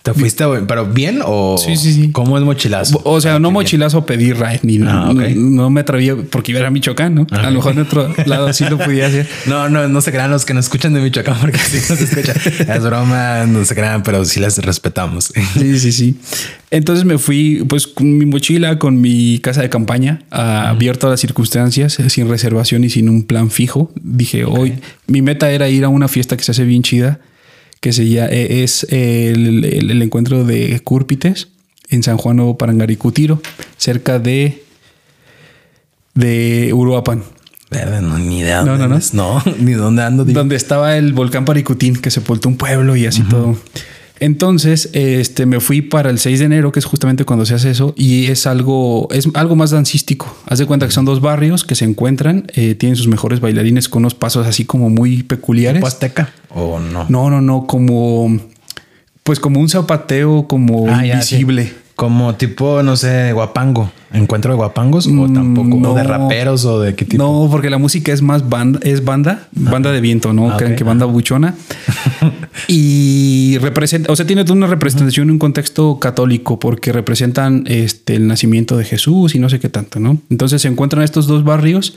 ¿Te fuiste, pero bien o Sí, sí, sí. ¿Cómo es mochilazo? O sea, no mochilazo a pedir ride ni Ah, no, me atreví porque iba a Michoacán, ¿no? A lo mejor en otro lado sí lo podía hacer. No, no, no se crean los que nos escuchan de Michoacán porque sí nos escuchan. es broma, no se crean, pero sí les respetamos. Sí, sí, sí. Entonces me fui pues con mi mochila, con mi casa de campaña, ah, abierto a las circunstancias, eh, sin reservación y sin un plan fijo. Dije, hoy mi meta era ir a una fiesta que se hace bien chida, que se llama, eh, es el, el- el encuentro de Cúrpites en San Juan Nuevo Parangaricutiro, cerca de, de Uruapan. No, ni idea. No, dónde no, no. No, ni dónde ando. di- donde estaba el volcán Paricutín, que sepultó un pueblo y así todo. Entonces, este, me fui para el 6 de enero, que es justamente cuando se hace eso, y es algo, es algo más dancístico. Haz de cuenta que son dos barrios que se encuentran, eh, tienen sus mejores bailarines con unos pasos así como muy peculiares. ¿Tipo azteca o no? No, no, no, como, pues como un zapateo como Ah, ya, sí. Como tipo, no sé, guapango. ¿Encuentro de guapangos? O Mm, tampoco. no. O de raperos o de qué tipo. No, porque la música es más banda, es banda, banda de viento, ¿no? Ah, Creen ok. que banda buchona. y representa, o sea, tiene una representación en un contexto católico, porque representan este el nacimiento de Jesús y no sé qué tanto, ¿no? Entonces se encuentran estos dos barrios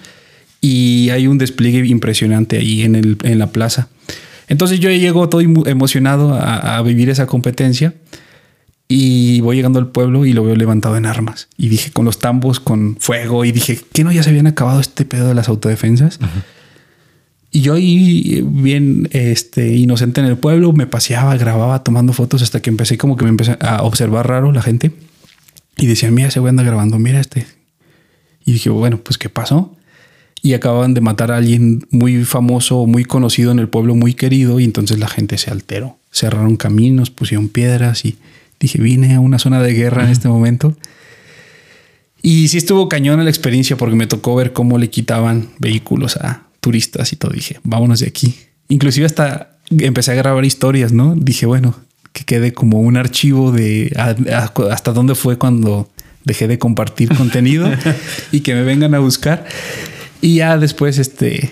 y hay un despliegue impresionante ahí en, el, en la plaza. Entonces yo llego todo emo- emocionado a, a vivir esa competencia. Y voy llegando al pueblo y lo veo levantado en armas. Y dije, con los tambos, con fuego. Y dije, ¿qué no ya se habían acabado este pedo de las autodefensas? Y yo ahí, bien este, inocente en el pueblo, me paseaba, grababa, tomando fotos hasta que empecé como que me empecé a observar raro la gente. Y decían, mira, ese güey anda grabando, mira este. Y dije, bueno, pues ¿qué pasó? Y acababan de matar a alguien muy famoso, muy conocido en el pueblo, muy querido. Y entonces la gente se alteró. Cerraron caminos, pusieron piedras y dije, vine a una zona de guerra en este momento. Y sí estuvo cañona la experiencia porque me tocó ver cómo le quitaban vehículos a turistas y todo. Dije, vámonos de aquí. Inclusive hasta empecé a grabar historias, ¿no? Dije, bueno, que quede como un archivo de a- a- hasta dónde fue cuando dejé de compartir contenido y que me vengan a buscar. Y ya después, este,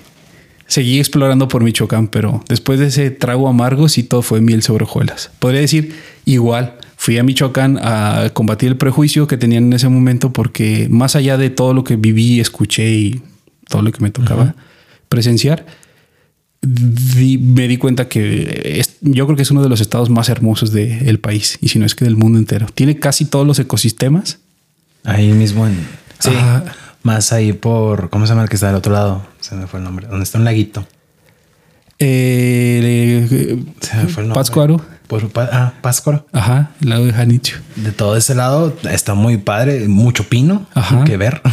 seguí explorando por Michoacán, pero después de ese trago amargo, sí todo fue miel sobre hojuelas. Podría decir, igual, fui a Michoacán a combatir el prejuicio que tenían en ese momento, porque más allá de todo lo que viví, escuché y todo lo que me tocaba presenciar, di- me di cuenta que es- yo creo que es uno de los estados más hermosos del país, y si no es que del mundo entero. Tiene casi todos los ecosistemas. Ahí mismo en. Sí. Ajá. Más ahí por. ¿Cómo se llama el que está del otro lado? Se me fue el nombre. Donde está un laguito. Eh, Se me fue el nombre. Pátzcuaro. Por, ah, Pátzcuaro. Ajá, el lado de Janicho. De todo ese lado está muy padre, mucho pino Ajá. que ver.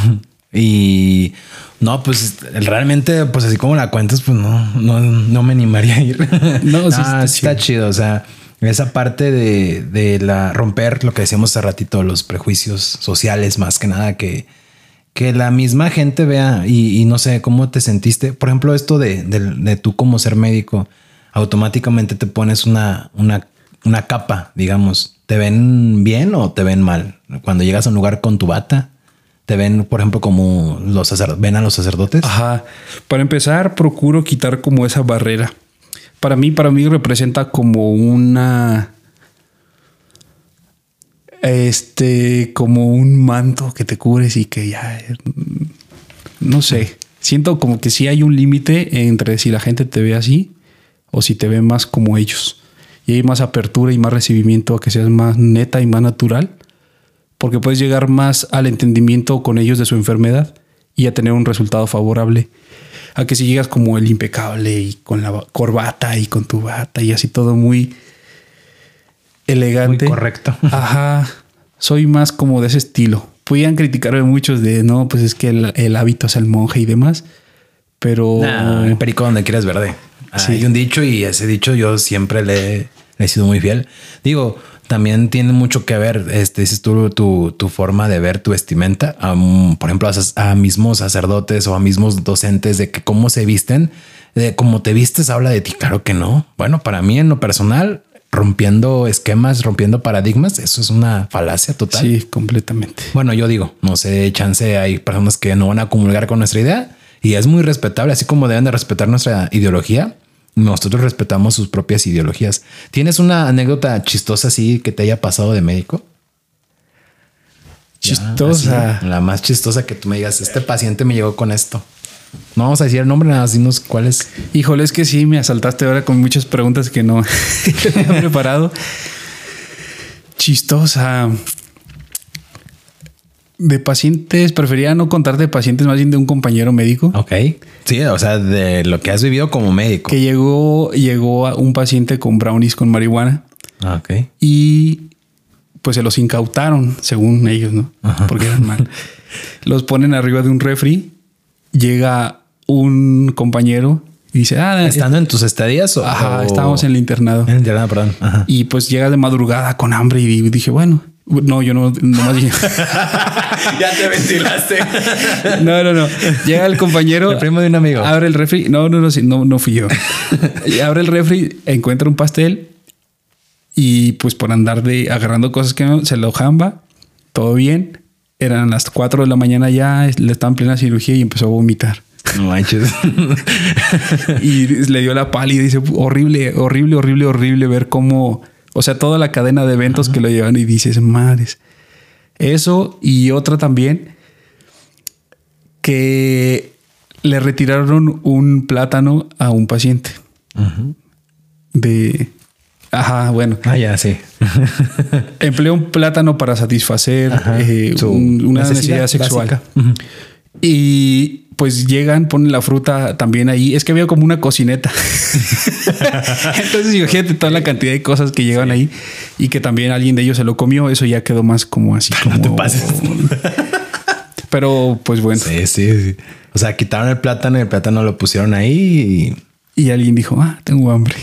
Y no, pues realmente, pues así como la cuentas, pues no, no, no me animaría a ir. No, sí está está chido. O sea, esa parte de, de la romper lo que decíamos hace ratito, los prejuicios sociales, más que nada, que, que la misma gente vea y, y no sé cómo te sentiste. Por ejemplo, esto de, de, de tú como ser médico, automáticamente te pones una, una, una capa, digamos. ¿Te ven bien o te ven mal? Cuando llegas a un lugar con tu bata, te ven, por ejemplo, como los sacerdotes, ven a los sacerdotes. Ajá. Para empezar, procuro quitar como esa barrera. Para mí, para mí representa como una. Este, como un manto que te cubres y que ya. mm, No sé. Siento como que sí hay un límite entre si la gente te ve así o si te ve más como ellos. Y hay más apertura y más recibimiento a que seas más neta y más natural. Porque puedes llegar más al entendimiento con ellos de su enfermedad y a tener un resultado favorable. A que si llegas como el impecable y con la corbata y con tu bata y así todo muy elegante. Muy correcto. Ajá. Soy más como de ese estilo. Podían criticarme muchos de no, pues es que el, el hábito es el monje y demás. Pero Nah, el perico donde quieras verde. Sí. Hay un dicho y ese dicho yo siempre le, le he sido muy fiel. Digo, también tiene mucho que ver, este, dices tú, tu, tu forma de ver tu vestimenta. por ejemplo, a, a mismos sacerdotes o a mismos docentes de que cómo se visten, de cómo te vistes habla de ti. Claro que no. Bueno, para mí en lo personal, rompiendo esquemas, rompiendo paradigmas, eso es una falacia total. sí, completamente. Bueno, yo digo, no sé, chance hay personas que no van a comulgar con nuestra idea y es muy respetable, así como deben de respetar nuestra ideología. Nosotros respetamos sus propias ideologías. ¿Tienes una anécdota chistosa así que te haya pasado de médico? Chistosa. la más chistosa que tú me digas, este paciente me llegó con esto. No vamos a decir el nombre, nada, más dinos cuál es. Híjole, es que sí, me asaltaste ahora con muchas preguntas que no había preparado. Chistosa. De pacientes, prefería no contar de pacientes, más bien de un compañero médico Ok. Sí, o sea, de lo que has vivido como médico. que llegó, llegó a un paciente con brownies con marihuana Ah, ok. y pues se los incautaron, según ellos, ¿no? Porque eran mal. Los ponen arriba de un refri, llega un compañero y dice, ah, ¿Estando en tus estadías o...? Ajá, estábamos en el internado. En el internado, perdón. Ajá. Y pues llega de madrugada con hambre y dije, bueno, no, yo no, nomás dije, ya te ventilaste. no, no, no. Llega el compañero. El primo de un amigo. Abre el refri. No, no, no, no, no fui yo. Y abre el refri, encuentra un pastel y pues por andar de agarrando cosas que no, se lo jamba todo bien. Eran las 4 de la mañana ya, le estaba en plena cirugía y empezó a vomitar. No manches. y le dio la pálida y dice, horrible, horrible, horrible, horrible ver cómo, o sea, toda la cadena de eventos que lo llevan y dices, madres. Eso y otra también, que le retiraron un plátano a un paciente. De... Ajá, bueno. Ah, ya, sí. Empleó un plátano para satisfacer eh, una necesidad, sexual. Y pues llegan, ponen la fruta también ahí. Es que había como una cocineta. Entonces, imagínate toda la cantidad de cosas que llegan ahí y que también alguien de ellos se lo comió. Eso ya quedó más como así. Como... No te pases. Pero pues bueno. Sí, sí, sí. O sea, quitaron el plátano y el plátano lo pusieron ahí y, y alguien dijo, ah, tengo hambre.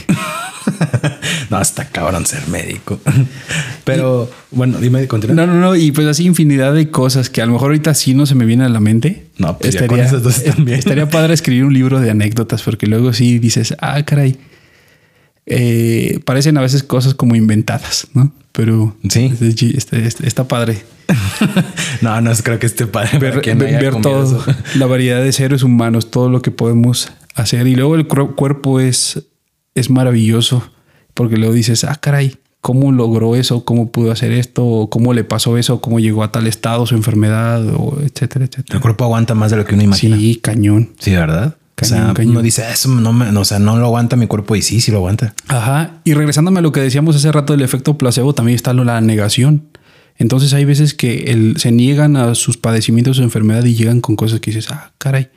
no, está cabrón ser médico. Pero bueno, dime, continúa. No, no, no. Y pues así infinidad de cosas que a lo mejor ahorita sí no se me viene a la mente. No, pues estaría, ya con esas dos también. estaría padre escribir un libro de anécdotas porque luego sí dices, ah, caray. Eh, parecen a veces cosas como inventadas, ¿no? Pero sí, está, está, está padre. no, no creo que esté padre. Ver, no ver todo, eso. la variedad de seres humanos, todo lo que podemos hacer. Y luego el cuerpo es, es maravilloso porque luego dices, ah, caray, ¿cómo logró eso? ¿Cómo pudo hacer esto? ¿Cómo le pasó eso? ¿Cómo llegó a tal estado su enfermedad? O etcétera, etcétera. El cuerpo aguanta más de lo que uno imagina. Sí, cañón. Sí, ¿verdad? Cañón, o sea, cañón. uno dice, eso no, me, o sea, no lo aguanta mi cuerpo y sí, sí lo aguanta. Ajá. Y regresándome a lo que decíamos hace rato del efecto placebo, también está la negación. Entonces hay veces que el, se niegan a sus padecimientos o enfermedad y llegan con cosas que dices, ah, caray,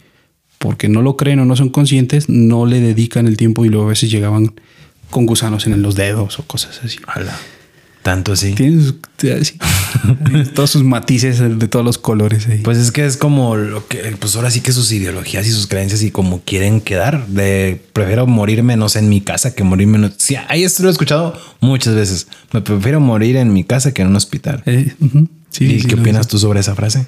porque no lo creen o no son conscientes, no le dedican el tiempo y luego a veces llegaban con gusanos en los dedos o cosas así. Hola. Tanto así. Tienes sí. todos sus matices de todos los colores ahí. Pues es que es como lo que, pues ahora sí que sus ideologías y sus creencias y como quieren quedar. De prefiero morirme, no sé, en mi casa que morirme. En... Sí, ahí esto lo he escuchado muchas veces. Me prefiero morir en mi casa que en un hospital. Eh, uh -huh. sí, ¿Y sí, qué opinas sé. tú sobre esa frase?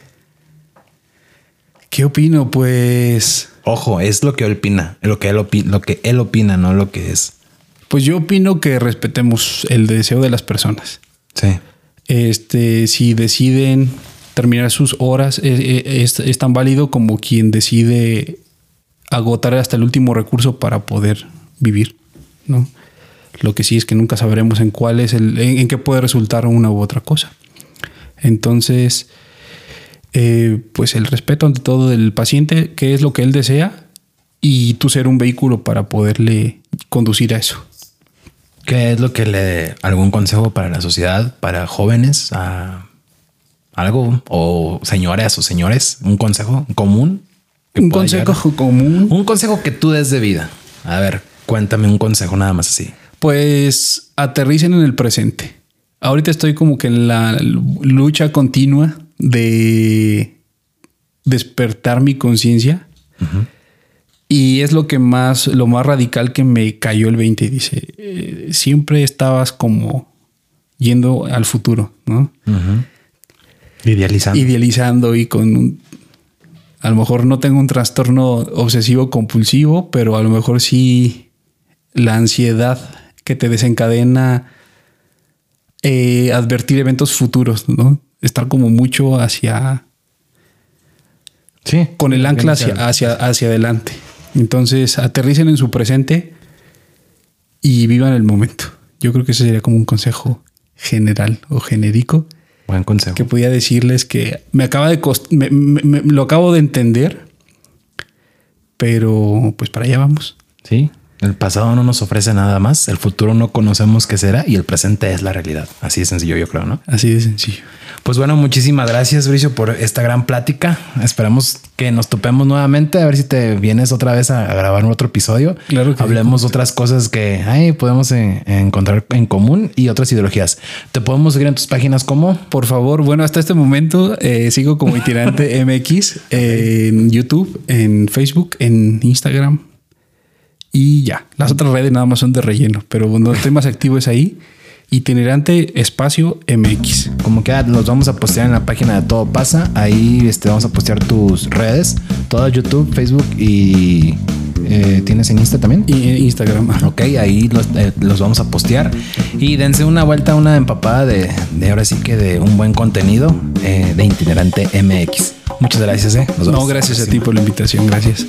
¿Qué opino? Pues, Ojo, es lo que él opina, lo que él, opi- lo que él opina, no lo que es. Pues yo opino que respetemos el deseo de las personas. Sí. Este, si deciden terminar sus horas, eh, eh, es, es tan válido como quien decide agotar hasta el último recurso para poder vivir, ¿no? Lo que sí es que nunca sabremos en cuál es el, en, en qué puede resultar una u otra cosa. Entonces, eh, pues el respeto ante todo del paciente, qué es lo que él desea, y tú ser un vehículo para poderle conducir a eso. ¿Qué es lo que le algún consejo para la sociedad, para jóvenes, a algo o señoras o señores, un consejo común? Un consejo llegar? común. Un consejo que tú des de vida. A ver, cuéntame un consejo nada más así. Pues aterricen en el presente. Ahorita estoy como que en la lucha continua de despertar mi conciencia. Y es lo que más, lo más radical que me cayó el 20. Dice, eh, siempre estabas como yendo al futuro, ¿no? Idealizando. Idealizando y con un, a lo mejor no tengo un trastorno obsesivo compulsivo, pero a lo mejor sí la ansiedad que te desencadena eh, advertir eventos futuros, ¿no? Estar como mucho hacia sí. con el ancla hacia, hacia, hacia adelante. Entonces aterricen en su presente y vivan el momento. Yo creo que ese sería como un consejo general o genérico Buen consejo. que podía decirles que me acaba de cost me, me- me- lo acabo de entender, pero pues para allá vamos. Sí. El pasado no nos ofrece nada más, el futuro no conocemos qué será y el presente es la realidad. Así de sencillo, yo creo, ¿no? Así de sencillo. Pues bueno, muchísimas gracias, Bricio, por esta gran plática. Esperamos que nos topemos nuevamente, a ver si te vienes otra vez a, grabar otro episodio. Claro que Hablemos otras cosas que ay, podemos eh, encontrar en común y otras ideologías. Te podemos seguir en tus páginas como Por favor, bueno, hasta este momento eh, sigo como itinerante MX en YouTube, en Facebook, en Instagram y ya. Las otras redes nada más son de relleno, pero donde estoy más activo es ahí. Itinerante espacio MX. como que los vamos a postear en la página de Todo Pasa. Ahí este, vamos a postear tus redes, todo YouTube, Facebook y eh, tienes en Insta también. Y en Instagram. Ok, ahí los, eh, los, vamos a postear y dense una vuelta, una empapada de, de ahora sí que de un buen contenido eh, de Itinerante MX. Muchas gracias. Eh. no, gracias a ti por la invitación. Gracias.